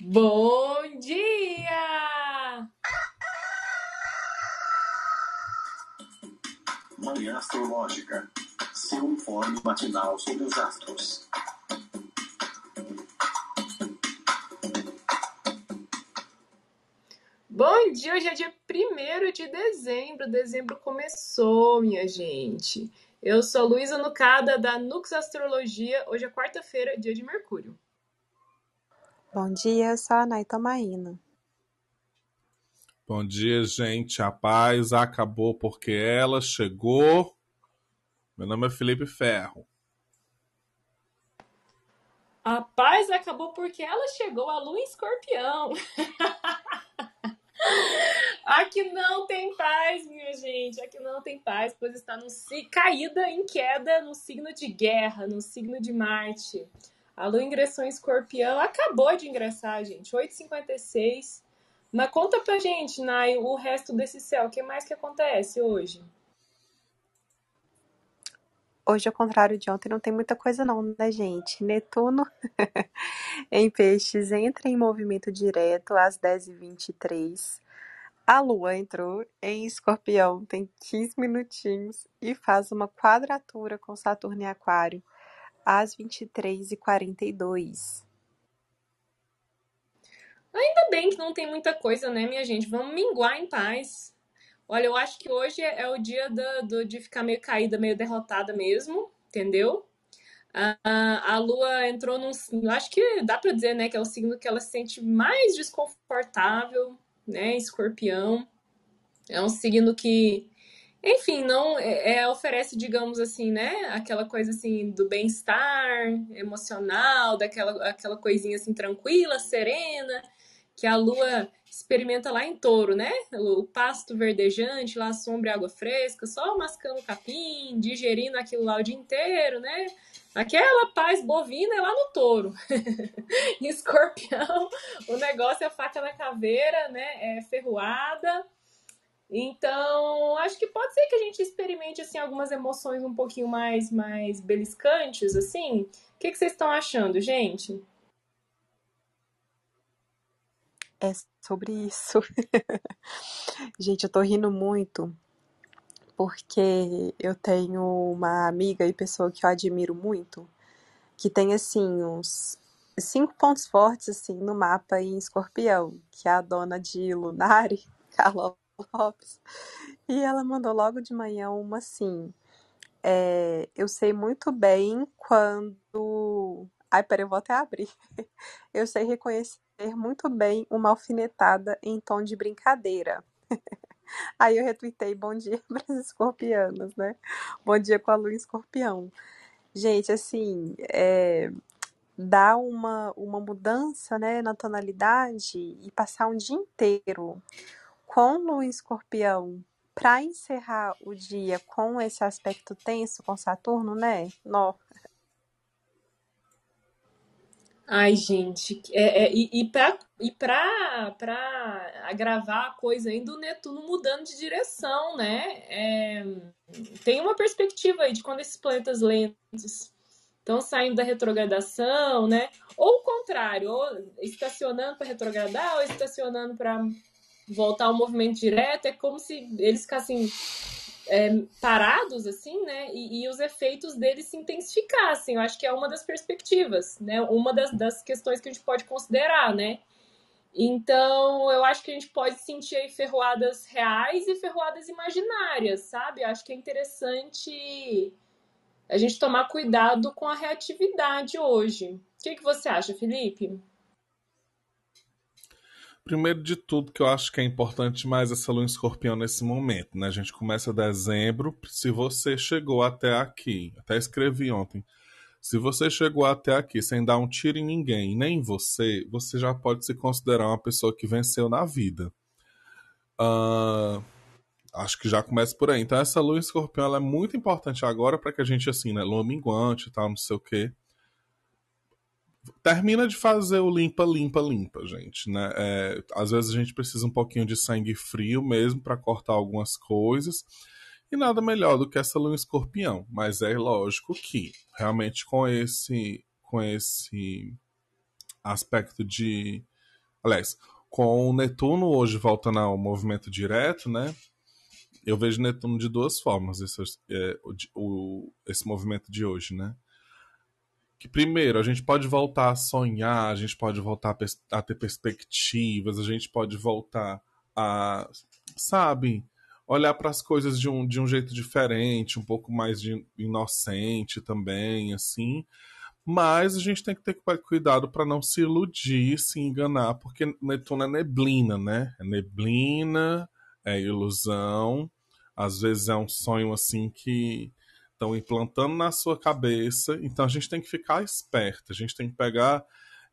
Bom dia! Manhã Astrológica. Seu informe matinal sobre os astros. Bom dia! Hoje é dia 1 de dezembro. Dezembro começou, minha gente. Eu sou Luísa Nucada, da Nux Astrologia. Hoje é quarta-feira, dia de Mercúrio. Bom dia, eu sou a Nay Tomaina. Bom dia, gente. A paz acabou porque ela chegou. Meu nome é Felipe Ferro. A paz acabou porque ela chegou, a lua em escorpião. Aqui não tem paz, minha gente. Aqui não tem paz, pois está no, caída em queda no signo de guerra, no signo de Marte. A lua ingressou em escorpião, acabou de ingressar, gente. 8h56. Mas conta pra gente, Nai, o resto desse céu. O que mais que acontece hoje? Hoje, ao contrário de ontem, não tem muita coisa não, né, gente? Netuno em peixes entra em movimento direto às 10h23. A Lua entrou em escorpião, tem 15 minutinhos e faz uma quadratura com Saturno em aquário às 23h42. Ainda bem que não tem muita coisa, né, minha gente? Vamos minguar em paz. Olha, eu acho que hoje é o dia do, do de ficar meio caída, meio derrotada mesmo, entendeu? A, a Lua entrou num. Acho que dá para dizer, né, que é o signo que ela se sente mais desconfortável, né? Escorpião. É um signo que, enfim, não é, é oferece, digamos assim, né? Aquela coisa assim do bem-estar emocional, daquela aquela coisinha assim tranquila, serena, que a Lua experimenta lá em touro, né? O, o pasto verdejante, lá sombra e água fresca, só mascando capim, digerindo aquilo lá o dia inteiro, né? Aquela paz bovina é lá no touro. escorpião, o negócio é faca na caveira, né? É ferroada. Então, acho que pode ser que a gente experimente assim algumas emoções um pouquinho mais mais beliscantes, assim. O que, que vocês estão achando, gente? É sobre isso. gente, eu tô rindo muito porque eu tenho uma amiga e pessoa que eu admiro muito, que tem assim uns cinco pontos fortes assim no mapa em Escorpião, que é a dona de Lunari, Carla Lopes. E ela mandou logo de manhã uma assim. É, eu sei muito bem quando. Ai, peraí, eu vou até abrir. Eu sei reconhecer muito bem uma alfinetada em tom de brincadeira. Aí eu retuitei bom dia para os escorpianos, né? Bom dia com a lua escorpião. Gente, assim, é, dá uma, uma mudança né, na tonalidade e passar um dia inteiro com lua escorpião para encerrar o dia com esse aspecto tenso com Saturno, né? Nó. Ai, gente, é, é, e, e para e agravar a coisa ainda, o Netuno mudando de direção, né? É, tem uma perspectiva aí de quando esses planetas lentos estão saindo da retrogradação, né? Ou o contrário, ou estacionando para retrogradar, ou estacionando para voltar ao movimento direto. É como se eles ficassem é, parados, assim, né? E, e, os efeitos deles se intensificassem. Eu acho que é uma das perspectivas, né? Uma das, das questões que a gente pode considerar, né? Então, eu acho que a gente pode sentir aí ferroadas reais e ferroadas imaginárias, sabe? Eu acho que é interessante a gente tomar cuidado com a reatividade hoje. O que, que você acha, Felipe? Primeiro de tudo, que eu acho que é importante mais essa lua em escorpião nesse momento, né? A gente começa dezembro. Se você chegou até aqui, até escrevi ontem, se você chegou até aqui sem dar um tiro em ninguém, nem em você, você já pode se considerar uma pessoa que venceu na vida. Uh, acho que já começa por aí. Então, essa lua em escorpião é muito importante agora para que a gente, assim, né? Lua minguante e tal, não sei o quê termina de fazer o limpa, limpa, limpa, gente, né? É, às vezes a gente precisa um pouquinho de sangue frio mesmo para cortar algumas coisas. E nada melhor do que essa lua escorpião. Mas é lógico que, realmente, com esse, com esse aspecto de Aliás, com o Netuno hoje voltando ao movimento direto, né? Eu vejo Netuno de duas formas, esse, é, o, esse movimento de hoje, né? Que primeiro, a gente pode voltar a sonhar, a gente pode voltar a, a ter perspectivas, a gente pode voltar a, sabe, olhar para as coisas de um, de um jeito diferente, um pouco mais de inocente também, assim. Mas a gente tem que ter cuidado para não se iludir, se enganar, porque Netuno é neblina, né? É neblina, é ilusão. Às vezes é um sonho assim que estão implantando na sua cabeça. Então a gente tem que ficar esperto, a gente tem que pegar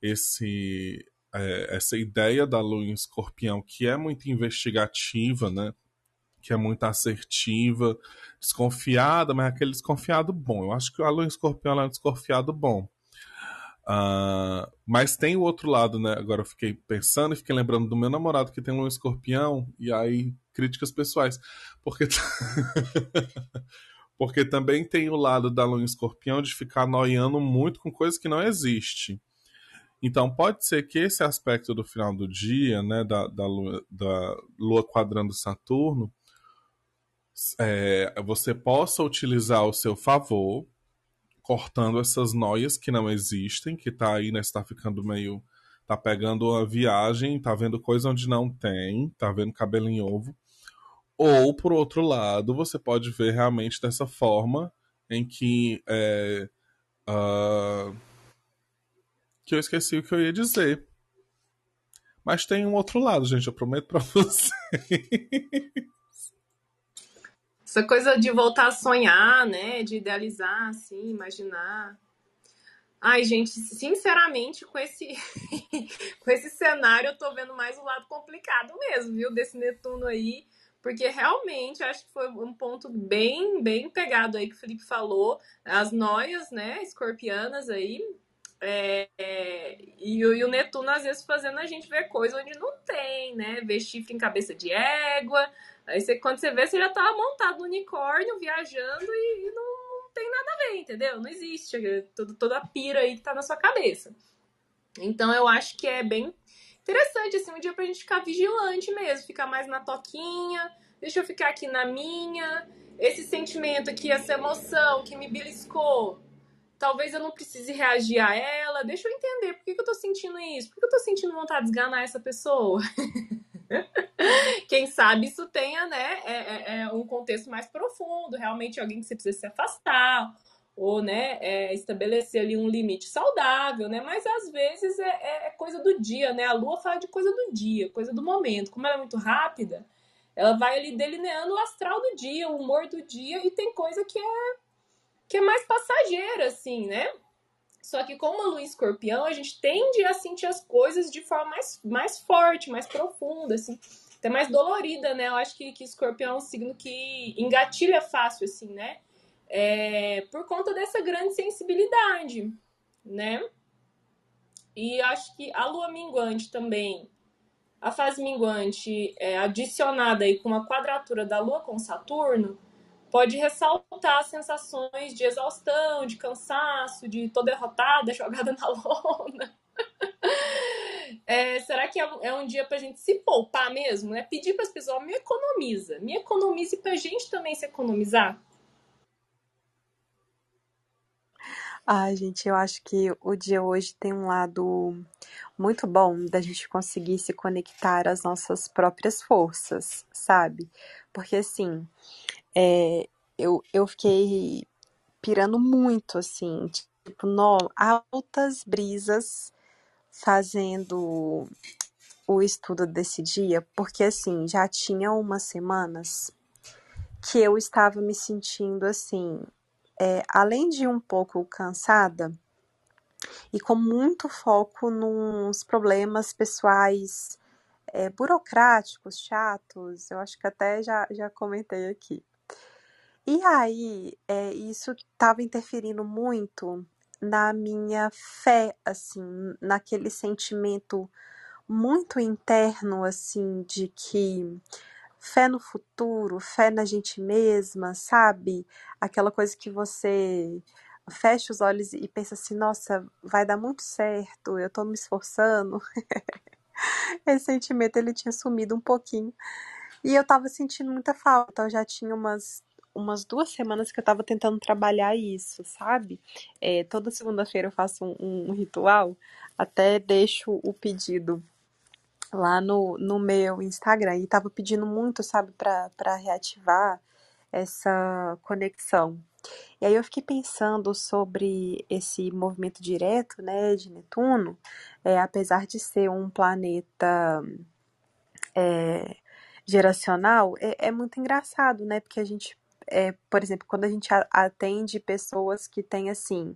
esse é, essa ideia da lua em escorpião, que é muito investigativa, né? que é muito assertiva, desconfiada, mas é aquele desconfiado bom. Eu acho que a lua em escorpião é um desconfiado bom. Uh, mas tem o outro lado, né? Agora eu fiquei pensando e fiquei lembrando do meu namorado que tem um escorpião, e aí críticas pessoais. Porque. Porque também tem o lado da lua em escorpião de ficar noiando muito com coisas que não existe. Então pode ser que esse aspecto do final do dia, né, da, da, lua, da lua quadrando Saturno, é, você possa utilizar ao seu favor, cortando essas noias que não existem, que tá aí, né? Está ficando meio. tá pegando uma viagem, tá vendo coisa onde não tem, tá vendo cabelo em ovo. Ou, por outro lado, você pode ver realmente dessa forma em que. É, uh, que eu esqueci o que eu ia dizer. Mas tem um outro lado, gente, eu prometo pra vocês. Essa coisa de voltar a sonhar, né? De idealizar, assim, imaginar. Ai, gente, sinceramente, com esse, com esse cenário, eu tô vendo mais o lado complicado mesmo, viu? Desse Netuno aí. Porque realmente acho que foi um ponto bem, bem pegado aí que o Felipe falou. As noias, né, escorpianas aí. É, é, e, e, o Netuno, às vezes, fazendo a gente ver coisa onde não tem, né? Ver chifre em cabeça de égua, Aí você, quando você vê, você já tá montado no unicórnio, viajando e, e não, tem nada a ver, entendeu? Não existe é toda, toda a pira aí que tá na sua cabeça. Então eu acho que é bem interessante, assim, um dia pra gente ficar vigilante mesmo, ficar mais na toquinha, deixa eu ficar aqui na minha. Esse sentimento aqui, essa emoção que me beliscou, talvez eu não precise reagir a ela, deixa eu entender por que, que eu tô sentindo isso, por que eu tô sentindo vontade de esganar essa pessoa. Quem sabe isso tenha, né, é, é, é, um contexto mais profundo, realmente alguém que você precisa se afastar, ou, né, é, estabelecer ali um limite saudável, né, mas às vezes é, é, é, coisa do dia, né, a lua fala de coisa do dia, coisa do momento, como ela é muito rápida, ela vai ali delineando o astral do dia, o humor do dia, e tem coisa que é, que é mais passageira, assim, né, só que com uma lua escorpião, a gente tende a sentir as coisas de forma mais, mais forte, mais profunda, assim, até mais dolorida, né? Eu acho que, que escorpião é um signo que engatilha fácil, assim, né? É, por conta dessa grande sensibilidade, né? E acho que a lua minguante também, a fase minguante é, adicionada aí com uma quadratura da lua com Saturno, pode ressaltar sensações de exaustão, de cansaço, de tô derrotada, jogada na lona. É, será que é um, dia pra gente se poupar mesmo? Né? Pedir para as pessoas, me economiza, me economize pra gente também se economizar? Ai, gente, eu acho que o dia hoje tem um lado muito bom da gente conseguir se conectar às nossas próprias forças, sabe? Porque assim, é, eu, eu fiquei pirando muito, assim, tipo, no, altas brisas fazendo o estudo desse dia, porque assim, já tinha umas semanas que eu estava me sentindo assim, é, além de um pouco cansada e com muito foco nos problemas pessoais é, burocráticos, chatos, eu acho que até já, já comentei aqui. E aí, é, isso estava interferindo muito na minha fé, assim, naquele sentimento muito interno, assim, de que fé no futuro, fé na gente mesma, sabe? Aquela coisa que você fecha os olhos e pensa assim, nossa, vai dar muito certo, eu tô me esforçando. esse sentimento ele tinha sumido um pouquinho. E eu tava sentindo muita falta. Eu já tinha umas, umas duas semanas que eu tava tentando trabalhar isso, sabe? É, toda segunda-feira eu faço um, um ritual, até deixo o pedido lá no, no meu Instagram. E tava pedindo muito, sabe, para reativar essa conexão. E aí eu fiquei pensando sobre esse movimento direto, né, de Netuno, é, apesar de ser um planeta é, geracional, é, é, muito engraçado, né, porque a gente, é, por exemplo, quando a gente atende pessoas que têm assim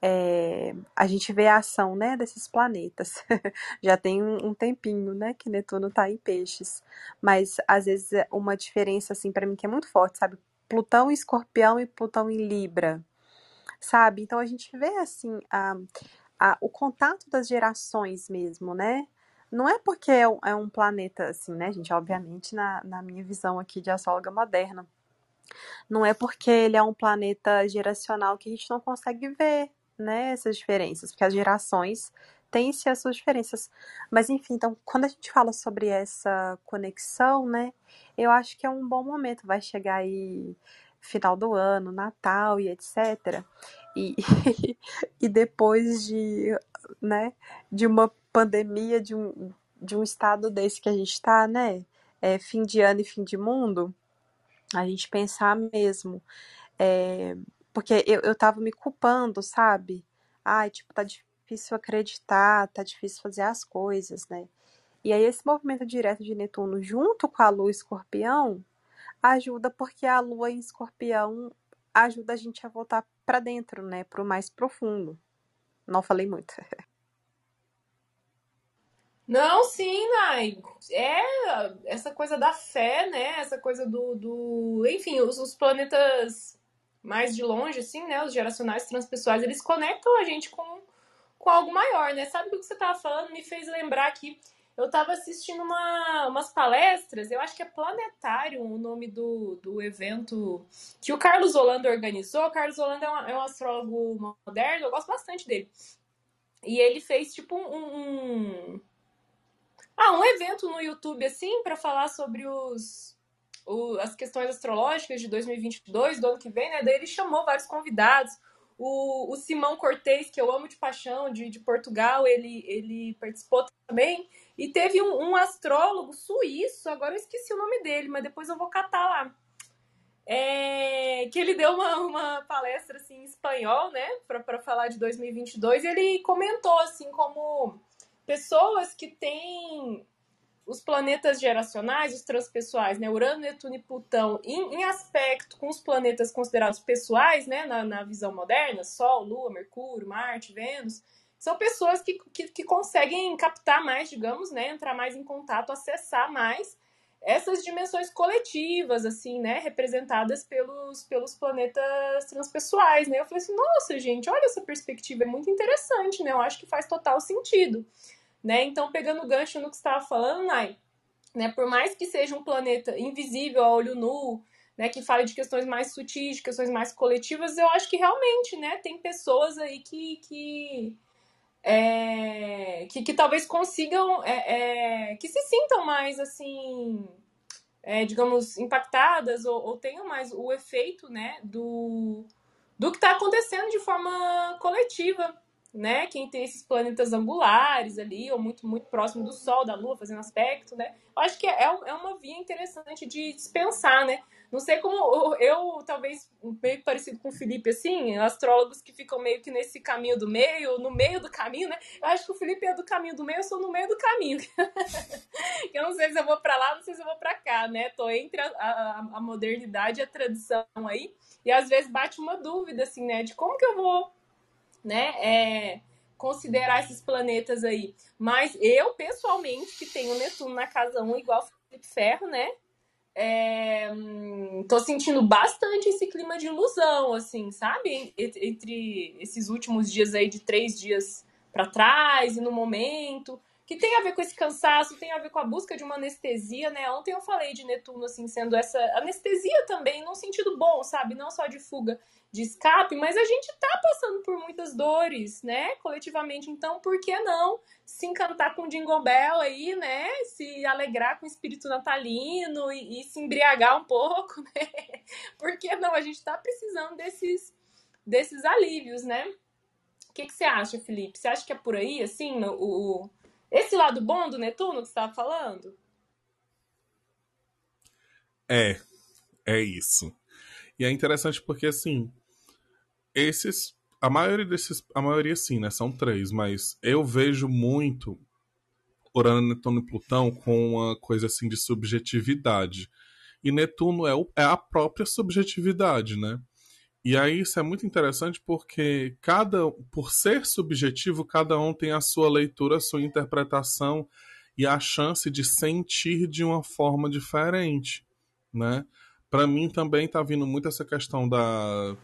é, a gente vê a ação né, desses planetas. Já tem um, tempinho né, que Netuno está em peixes. Mas às vezes é uma diferença assim para mim que é muito forte, sabe? Plutão em escorpião e Plutão em Libra. Sabe? Então a gente vê assim a, a, o contato das gerações mesmo, né? Não é porque é um, é um planeta assim, né, gente? Obviamente, na, na minha visão aqui de astróloga moderna. Não é porque ele é um planeta geracional que a gente não consegue ver né, essas diferenças, porque as gerações têm-se as suas diferenças. Mas enfim, então, quando a gente fala sobre essa conexão, né, eu acho que é um bom momento, vai chegar aí final do ano, Natal e etc. E, e depois de, né, de uma pandemia, de um, de um estado desse que a gente está, né, é, fim de ano e fim de mundo, a gente pensar mesmo é, porque eu, eu tava me culpando, sabe? Ai, tipo, tá difícil acreditar, tá difícil fazer as coisas, né? E aí esse movimento direto de Netuno junto com a Lua Escorpião ajuda porque a Lua em Escorpião ajuda a gente a voltar para dentro, né, pro mais profundo. Não falei muito. Não, sim, Nai. É essa coisa da fé, né? Essa coisa do. do... Enfim, os, os planetas mais de longe, assim, né? Os geracionais transpessoais, eles conectam a gente com, com algo maior, né? Sabe o que você estava falando? Me fez lembrar que eu estava assistindo uma, umas palestras, eu acho que é Planetário o nome do, do evento que o Carlos Holanda organizou. O Carlos Holanda é, uma, é um astrólogo moderno, eu gosto bastante dele. E ele fez tipo um, um ah, um evento no YouTube assim para falar sobre os o, as questões astrológicas de 2022, do ano que vem, né? Daí ele chamou vários convidados. O, o Simão Cortez, que eu amo de paixão, de, de Portugal, ele, ele participou também. E teve um, um, astrólogo suíço, agora eu esqueci o nome dele, mas depois eu vou catar lá. É, que ele deu uma, uma palestra assim, em espanhol, né, para falar de 2022. E ele comentou assim como pessoas que têm os planetas geracionais, os transpessoais, né, Urano, Netuno e Plutão, em, em aspecto com os planetas considerados pessoais, né, na, na, visão moderna, Sol, Lua, Mercúrio, Marte, Vênus, são pessoas que, que, que, conseguem captar mais, digamos, né, entrar mais em contato, acessar mais essas dimensões coletivas, assim, né, representadas pelos, pelos planetas transpessoais, né. Eu falei assim, nossa, gente, olha essa perspectiva, é muito interessante, né, eu acho que faz total sentido. Né? Então, pegando o gancho no que você estava falando, Nai, né, por mais que seja um planeta invisível a olho nu, né, que fale de questões mais sutis, de questões mais coletivas, eu acho que realmente, né, tem pessoas aí que, que, é, que, que, talvez consigam, é, é, que se sintam mais, assim, é, digamos, impactadas ou, ou, tenham mais o efeito, né, do, do que está acontecendo de forma coletiva, né? Quem tem esses planetas angulares ali, ou muito, muito próximo do Sol, da Lua, fazendo aspecto, né? Eu acho que é, é uma via interessante de dispensar, né? Não sei como eu, talvez, meio parecido com o Felipe, assim, astrólogos que ficam meio que nesse caminho do meio, no meio do caminho, né? Eu acho que o Felipe é do caminho do meio, eu sou no meio do caminho. eu não sei se eu vou para lá, não sei se eu vou para cá, né? Tô entre a, a, a modernidade e a tradição aí, e às vezes bate uma dúvida, assim, né? De como que eu vou né? É, considerar esses planetas aí. Mas eu, pessoalmente, que tenho Netuno na casa 1, igual Felipe Ferro, né? É, tô sentindo bastante esse clima de ilusão, assim, sabe? Entre esses últimos dias aí, de três dias para trás e no momento. Que tem a ver com esse cansaço, tem a ver com a busca de uma anestesia, né? Ontem eu falei de Netuno, assim, sendo essa anestesia também, num sentido bom, sabe? Não só de fuga de escape, mas a gente tá passando por muitas dores, né? Coletivamente. Então, por que não se encantar com o Jingle Bell aí, né? Se alegrar com o espírito natalino e, e se embriagar um pouco, né? Por que não? A gente tá precisando desses, desses alívios, né? O que, que você acha, Felipe? Você acha que é por aí, assim, o, o esse lado bom do Netuno que você estava falando? É, é isso. E é interessante porque, assim, esses. A maioria desses. A maioria, sim, né? São três, mas eu vejo muito Urano, Netuno e Plutão com uma coisa assim de subjetividade. E Netuno é, o, é a própria subjetividade, né? E aí isso é muito interessante porque cada, por ser subjetivo, cada um tem a sua leitura, a sua interpretação e a chance de sentir de uma forma diferente, né? Para mim também tá vindo muito essa questão da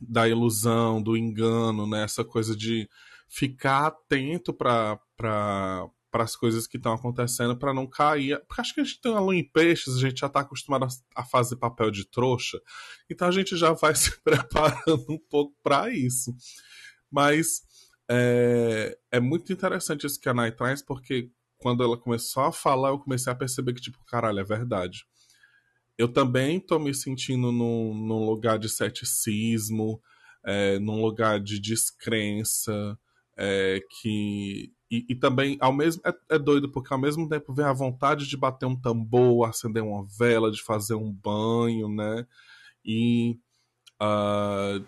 da ilusão, do engano, né? Essa coisa de ficar atento para para as coisas que estão acontecendo para não cair. Porque acho que a gente tem uma lua em peixes, a gente já está acostumado a, fazer papel de trouxa, então a gente já vai se preparando um pouco para isso. Mas é, é, muito interessante isso que a Nai traz, porque quando ela começou a falar, eu comecei a perceber que, tipo, caralho, é verdade. Eu também tô me sentindo num, num lugar de ceticismo, é, num lugar de descrença, é, que e, e, também, ao mesmo é, é, doido, porque ao mesmo tempo vem a vontade de bater um tambor, acender uma vela, de fazer um banho, né? E uh,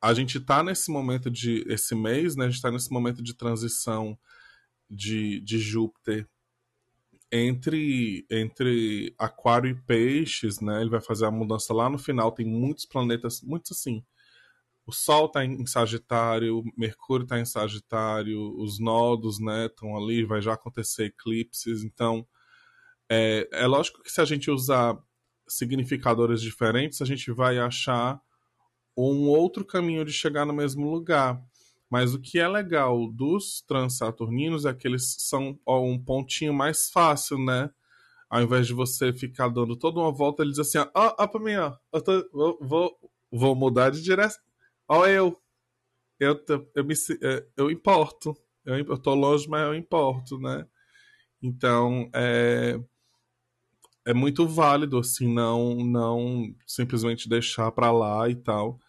a gente tá nesse momento de. Esse mês, né? A gente tá nesse momento de transição de, de Júpiter entre, entre Aquário e Peixes, né? Ele vai fazer a mudança lá no final. Tem muitos planetas, muitos assim o Sol está em Sagitário, Mercúrio está em Sagitário, os nodos né, estão ali, vai já acontecer eclipses. Então, é, é lógico que se a gente usar significadores diferentes, a gente vai achar um outro caminho de chegar no mesmo lugar. Mas o que é legal dos transaturninos é que eles são ó, um pontinho mais fácil, né? Ao invés de você ficar dando toda uma volta, ele diz assim: ó, ó, ó pra mim, ó, eu tô, vou, vou, vou mudar de direção. Ó, eu. Eu, eu, me, é, eu importo. Eu, eu tô longe, mas eu importo, né? Então, é, é muito válido, assim, não, não simplesmente deixar pra lá e tal.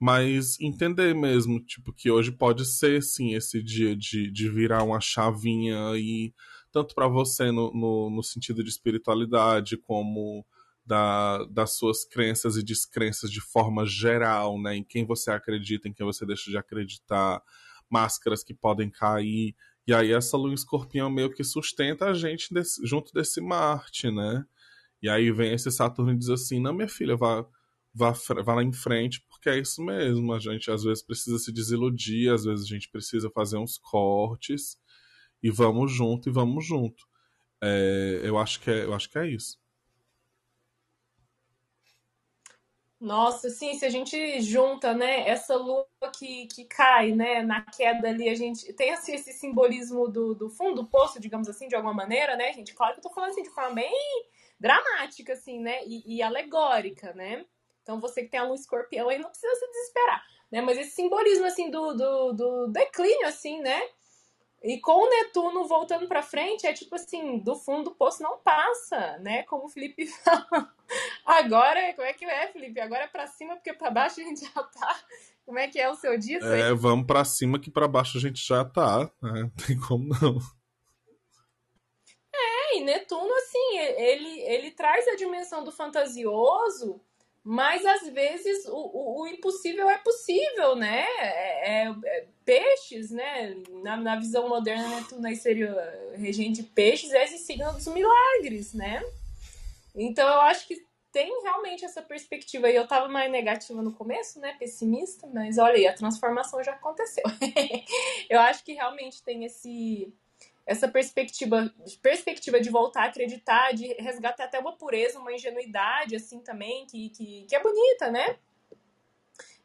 Mas entender mesmo, tipo, que hoje pode ser, sim, esse dia de, de virar uma chavinha e tanto para você no, no, no, sentido de espiritualidade, como da, das suas crenças e descrenças de forma geral, né? Em quem você acredita, em quem você deixa de acreditar, máscaras que podem cair. E aí essa lua escorpião meio que sustenta a gente desse, junto desse Marte, né? E aí vem esse Saturno e diz assim, não, minha filha, vá, vá, vá lá em frente, porque é isso mesmo. A gente às vezes precisa se desiludir, às vezes a gente precisa fazer uns cortes e vamos junto e vamos junto. É, eu, acho que é, eu acho que é isso. Nossa, sim, se a gente junta, né, essa lua que, que cai, né, na queda ali, a gente tem assim, esse simbolismo do, do fundo do poço, digamos assim, de alguma maneira, né, gente? Claro que eu tô falando assim de forma bem dramática, assim, né, e, e alegórica, né? Então você que tem a lua escorpião aí não precisa se desesperar, né? Mas esse simbolismo, assim, do, do, do declínio, assim, né? E com o Netuno voltando para frente, é tipo assim, do fundo do poço não passa, né? Como o Felipe fala. Agora, como é que é, Felipe? Agora é para cima, porque para baixo a gente já tá. Como é que é o seu dia? É, vamos para cima que para baixo a gente já tá, né? Não tem como não. É, e Netuno, assim, ele, ele traz a dimensão do fantasioso mas às vezes o, o, o, impossível é possível, né? É, é, é peixes, né? Na, na, visão moderna, né, seria regente de peixes, é esse signo dos milagres, né? Então eu acho que tem realmente essa perspectiva. E eu tava mais negativa no começo, né? Pessimista, mas olha aí, a transformação já aconteceu. eu acho que realmente tem esse essa perspectiva, perspectiva de voltar a acreditar, de resgatar até uma pureza, uma ingenuidade, assim, também, que, que, que é bonita, né?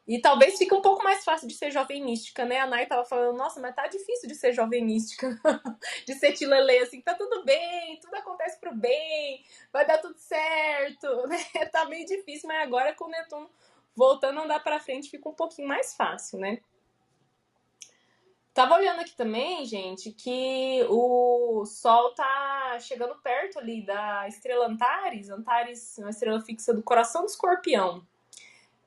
E talvez fique um pouco mais fácil de ser jovem mística, né? A Nai tava falando, nossa, mas tá difícil de ser jovem mística. de ser tilelê, assim, tá tudo bem, tudo acontece pro bem, vai dar tudo certo, né? Tá meio difícil, mas agora com o Netuno voltando a andar pra frente fica um pouquinho mais fácil, né? Tava olhando aqui também, gente, que o Sol tá chegando perto ali da estrela Antares, Antares, uma estrela fixa do coração do escorpião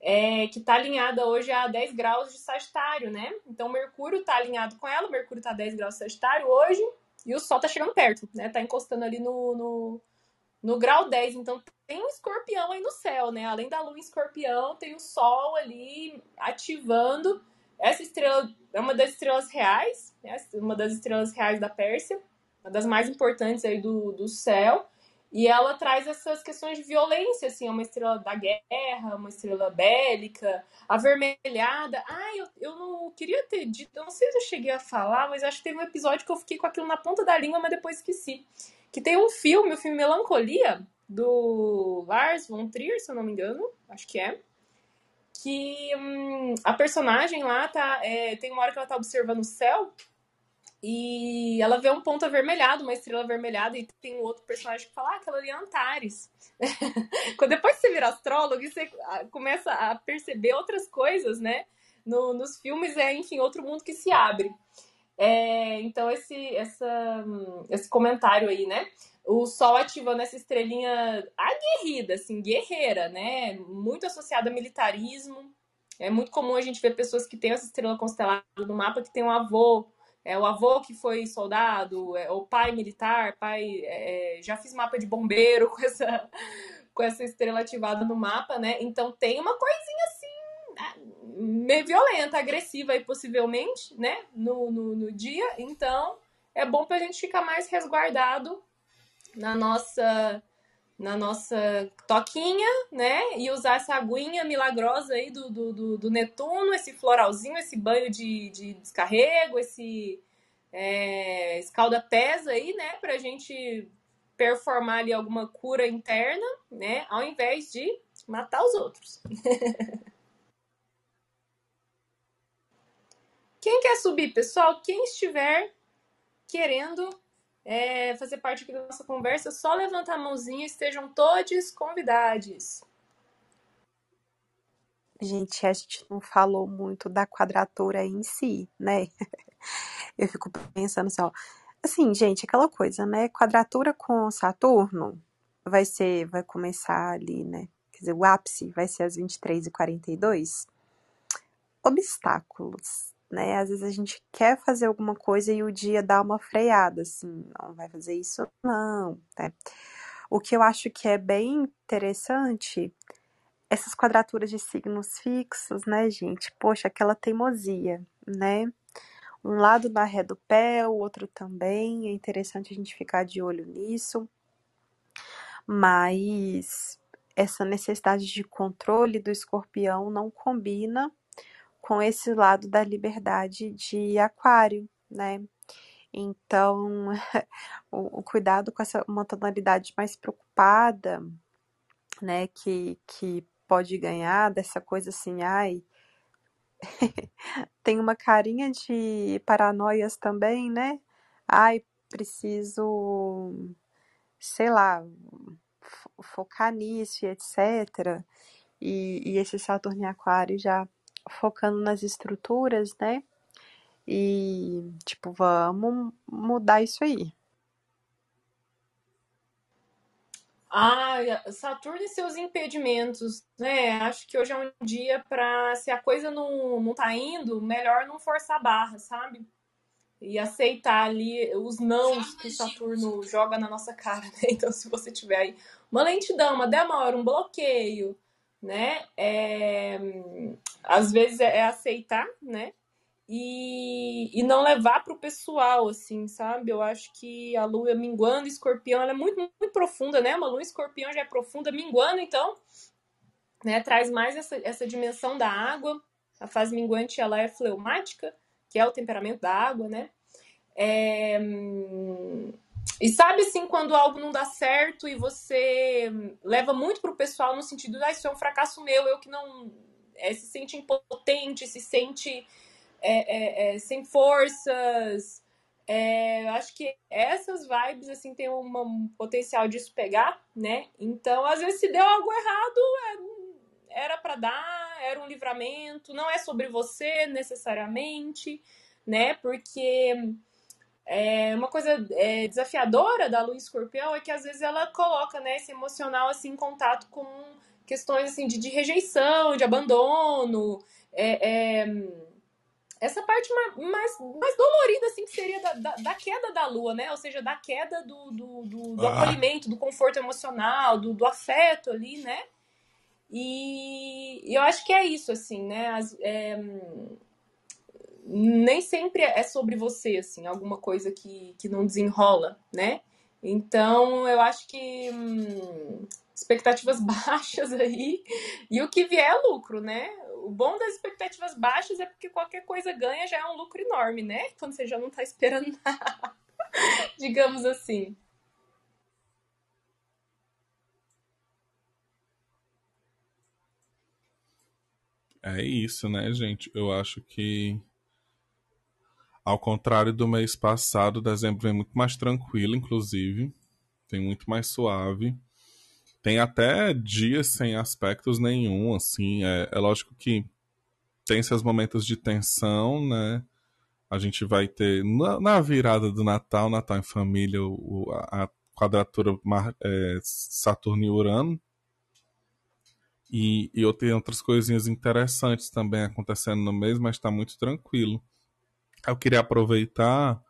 é, que está alinhada hoje a 10 graus de Sagitário, né? Então Mercúrio está alinhado com ela, Mercúrio está a 10 graus de Sagitário hoje, e o Sol está chegando perto, né? Tá encostando ali no, no, no, grau 10. Então tem um escorpião aí no céu, né? Além da lua em escorpião, tem o Sol ali ativando. Essa estrela é uma das estrelas reais, né? uma das estrelas reais da Pérsia, uma das mais importantes aí do, do céu. E ela traz essas questões de violência, assim, é uma estrela da guerra, uma estrela bélica, avermelhada. Ah, eu, eu não queria ter dito, eu não sei se eu cheguei a falar, mas acho que teve um episódio que eu fiquei com aquilo na ponta da língua, mas depois esqueci. Que tem um filme, o filme Melancolia, do Lars von Trier, se eu não me engano, acho que é. Que hum, a personagem lá tá. É, tem uma hora que ela tá observando o céu e ela vê um ponto avermelhado, uma estrela avermelhada, e tem um outro personagem que fala, ah, aquela ali é Antares. Depois você vira astrólogo, você ah, começa a perceber outras coisas, né? No, nos filmes é, enfim, outro mundo que se abre. É, então, esse, essa, esse comentário aí, né? O Sol ativando essa estrelinha aguerrida, assim, guerreira, né? Muito associada a militarismo. É muito comum a gente ver pessoas que têm essa estrela constelada no mapa que tem um avô é o avô que foi soldado, é o pai militar, pai. É, já fiz mapa de bombeiro com essa, com essa estrela ativada no mapa, né? Então tem uma coisinha assim, né? meio violenta, agressiva aí, possivelmente, né? No, no, no dia. Então é bom pra gente ficar mais resguardado na nossa na nossa toquinha, né? E usar essa aguinha milagrosa aí do, do, do, do Netuno, esse floralzinho, esse banho de, de descarrego, esse é, escalda-pés aí, né? Pra gente performar ali alguma cura interna, né? Ao invés de matar os outros. Quem quer subir, pessoal? Quem estiver querendo é, fazer parte aqui da nossa conversa, só levanta a mãozinha, estejam todos convidados. Gente, a gente não falou muito da quadratura em si, né? Eu fico pensando assim, ó. Assim, gente, aquela coisa, né? Quadratura com Saturno vai ser, vai começar ali, né? Quer dizer, o ápice vai ser às 23h42. Obstáculos né? Às vezes a gente quer fazer alguma coisa e o dia dá uma freada, assim, não vai fazer isso, não, né? O que eu acho que é bem interessante, essas quadraturas de signos fixos, né, gente? Poxa, aquela teimosia, né? Um lado na ré do pé, o outro também. É interessante a gente ficar de olho nisso. Mas essa necessidade de controle do escorpião não combina com esse lado da liberdade de aquário, né? Então, o, o, cuidado com essa uma tonalidade mais preocupada, né, que, que pode ganhar dessa coisa assim, ai, tem uma carinha de paranoias também, né? Ai, preciso, sei lá, focar nisso e etc. E, e esse Saturno em Aquário já focando nas estruturas, né? E, tipo, vamos mudar isso aí. Ah, Saturno e seus impedimentos, né? Acho que hoje é um dia para se a coisa não, não tá indo, melhor não forçar a barra, sabe? E aceitar ali os nãos que Saturno joga na nossa cara, né? Então, se você tiver aí uma lentidão, uma demora, um bloqueio, né? É, às vezes é, é aceitar, né? E, e não levar para o pessoal, assim, sabe? Eu acho que a lua minguando, escorpião, ela é muito, muito profunda, né? Uma lua escorpião já é profunda, minguando, então, né? Traz mais essa, essa dimensão da água. A fase minguante, ela é fleumática, que é o temperamento da água, né? É, e sabe assim, quando algo não dá certo e você leva muito pro pessoal no sentido, ah, isso é um fracasso meu, eu que não é, se sente impotente, se sente é, é, é sem forças. É, acho que essas vibes assim tem um potencial de isso pegar, né? Então, às vezes, se deu algo errado, é, era para dar, era um livramento. Não é sobre você necessariamente, né? Porque é, uma coisa é, desafiadora da lua escorpião é que às vezes ela coloca né, esse emocional assim, em contato com questões assim, de, de rejeição, de abandono. É, é, essa parte mais, mais, mais, dolorida assim, que seria da, da, da, queda da lua, né? Ou seja, da queda do, do, do, do ah. acolhimento, do conforto emocional, do, do afeto ali, né? E eu acho que é isso, assim, né? As, é, nem sempre é sobre você, assim, alguma coisa que, que não desenrola, né? Então, eu acho que hum, expectativas baixas aí e o que vier é lucro, né? O bom das expectativas baixas é porque qualquer coisa ganha já é um lucro enorme, né? Quando você já não tá esperando nada, digamos assim. É isso, né, gente? Eu acho que ao contrário do mês passado, dezembro vem muito mais tranquilo, inclusive. Tem muito mais suave. Tem até dias sem aspectos nenhum, assim. É, é lógico que tem seus momentos de tensão, né? A gente vai ter na, na virada do Natal, Natal em família, o, a, quadratura é, Saturno e Urano. E, e eu tenho outras coisinhas interessantes também acontecendo no mês, mas está muito tranquilo. Eu queria aproveitar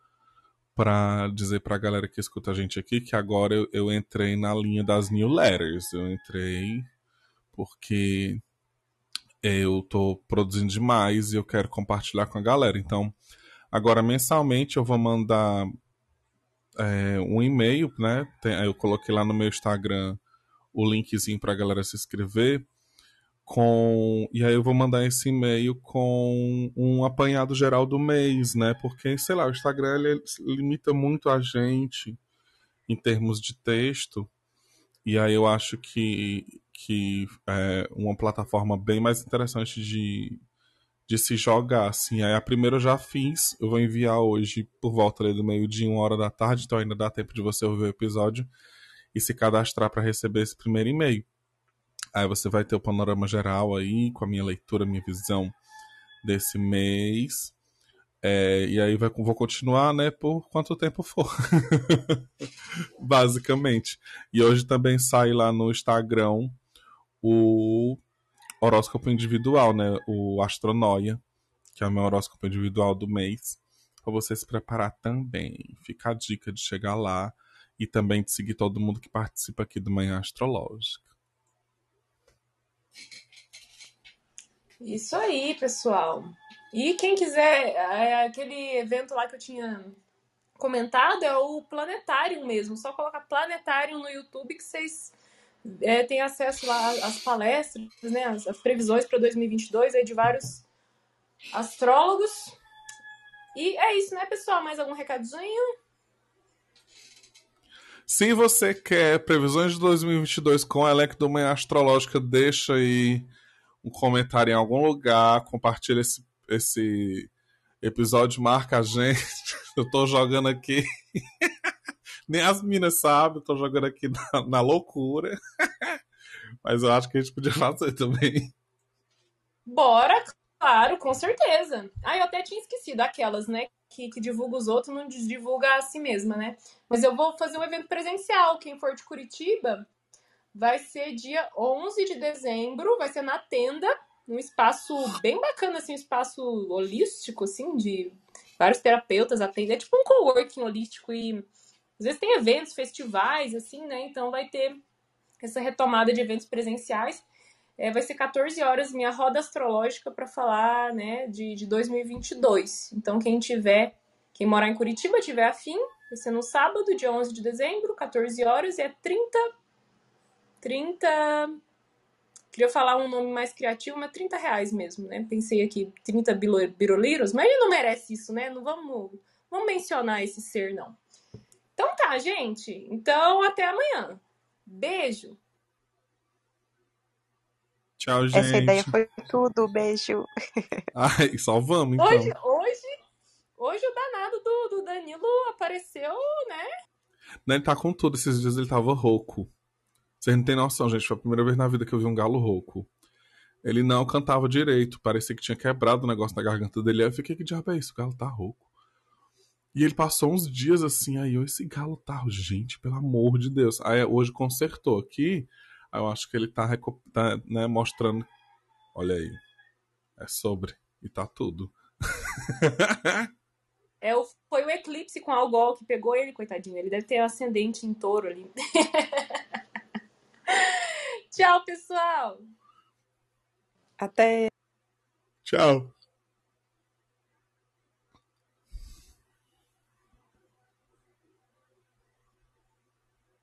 para dizer para a galera que escuta a gente aqui que agora eu, eu entrei na linha das newsletters. Eu entrei porque eu estou produzindo demais e eu quero compartilhar com a galera. Então, agora mensalmente eu vou mandar é, um e-mail, né? Tem, eu coloquei lá no meu Instagram o linkzinho para a galera se inscrever com e aí eu vou mandar esse e-mail com um apanhado geral do mês, né? Porque sei lá, o Instagram ele limita muito a gente em termos de texto. E aí eu acho que que é uma plataforma bem mais interessante de, de se jogar, assim. Aí a primeira eu já fiz, eu vou enviar hoje por volta do meio dia, uma hora da tarde, então ainda dá tempo de você ouvir o episódio e se cadastrar para receber esse primeiro e-mail. Aí você vai ter o panorama geral aí, com a minha leitura, minha visão desse mês. É, e aí vai, vou continuar, né, por quanto tempo for. Basicamente. E hoje também sai lá no Instagram o horóscopo individual, né, o Astronoia, que é o meu horóscopo individual do mês. Para você se preparar também. Fica a dica de chegar lá e também de seguir todo mundo que participa aqui do Manhã Astrológica. Isso aí, pessoal. E quem quiser, é aquele evento lá que eu tinha comentado é o Planetário mesmo. Só coloca Planetário no YouTube que vocês é, têm acesso lá às palestras, né, as, as previsões para 2022 aí de vários astrólogos. E é isso, né, pessoal? Mais algum recadinho? Se você quer previsões de 2022 com a do Manhã Astrológica, deixa aí um comentário em algum lugar, compartilha esse, esse episódio, marca a gente. Eu tô jogando aqui. Nem as minas sabem, eu tô jogando aqui na, na loucura. Mas eu acho que a gente podia fazer também. Bora, claro, com certeza. Ah, eu até tinha esquecido aquelas, né? Que, que divulga os outros, não divulga a si mesma, né? Mas eu vou fazer um evento presencial. Quem for de Curitiba, vai ser dia 11 de dezembro, vai ser na tenda, num espaço bem bacana, assim, um espaço holístico, assim, de vários terapeutas atendem. É tipo um coworking holístico e às vezes tem eventos, festivais, assim, né? Então vai ter essa retomada de eventos presenciais. É, vai ser 14 horas minha roda astrológica para falar, né, de, de 2022. Então quem tiver, quem morar em Curitiba tiver afim, vai ser no sábado, dia 11 de dezembro, 14 horas, e é 30 30. Queria falar um nome mais criativo, mas 30 reais mesmo, né? Pensei aqui, 30 biroliros, mas ele não merece isso, né? Não vamos, vamos mencionar esse ser, não. Então tá, gente. Então até amanhã. Beijo. Tchau, gente. Essa ideia foi tudo. Beijo. Ai, salvamos, então. Hoje, hoje, hoje o danado do, do Danilo apareceu, né? Ele tá com tudo. Esses dias ele tava rouco. Vocês não têm noção, gente. Foi a primeira vez na vida que eu vi um galo rouco. Ele não cantava direito. Parecia que tinha quebrado o negócio na garganta dele. Aí eu fiquei, que diabo é isso? O galo tá rouco. E ele passou uns dias assim, aí eu, esse galo tá, gente, pelo amor de Deus. Aí hoje consertou aqui, eu acho que ele tá, tá, né, mostrando, olha aí, é sobre, e tá tudo. É, o- foi o eclipse com algol que pegou ele, coitadinho. Ele deve ter ascendente em touro ali. Tchau, pessoal! Até. Tchau.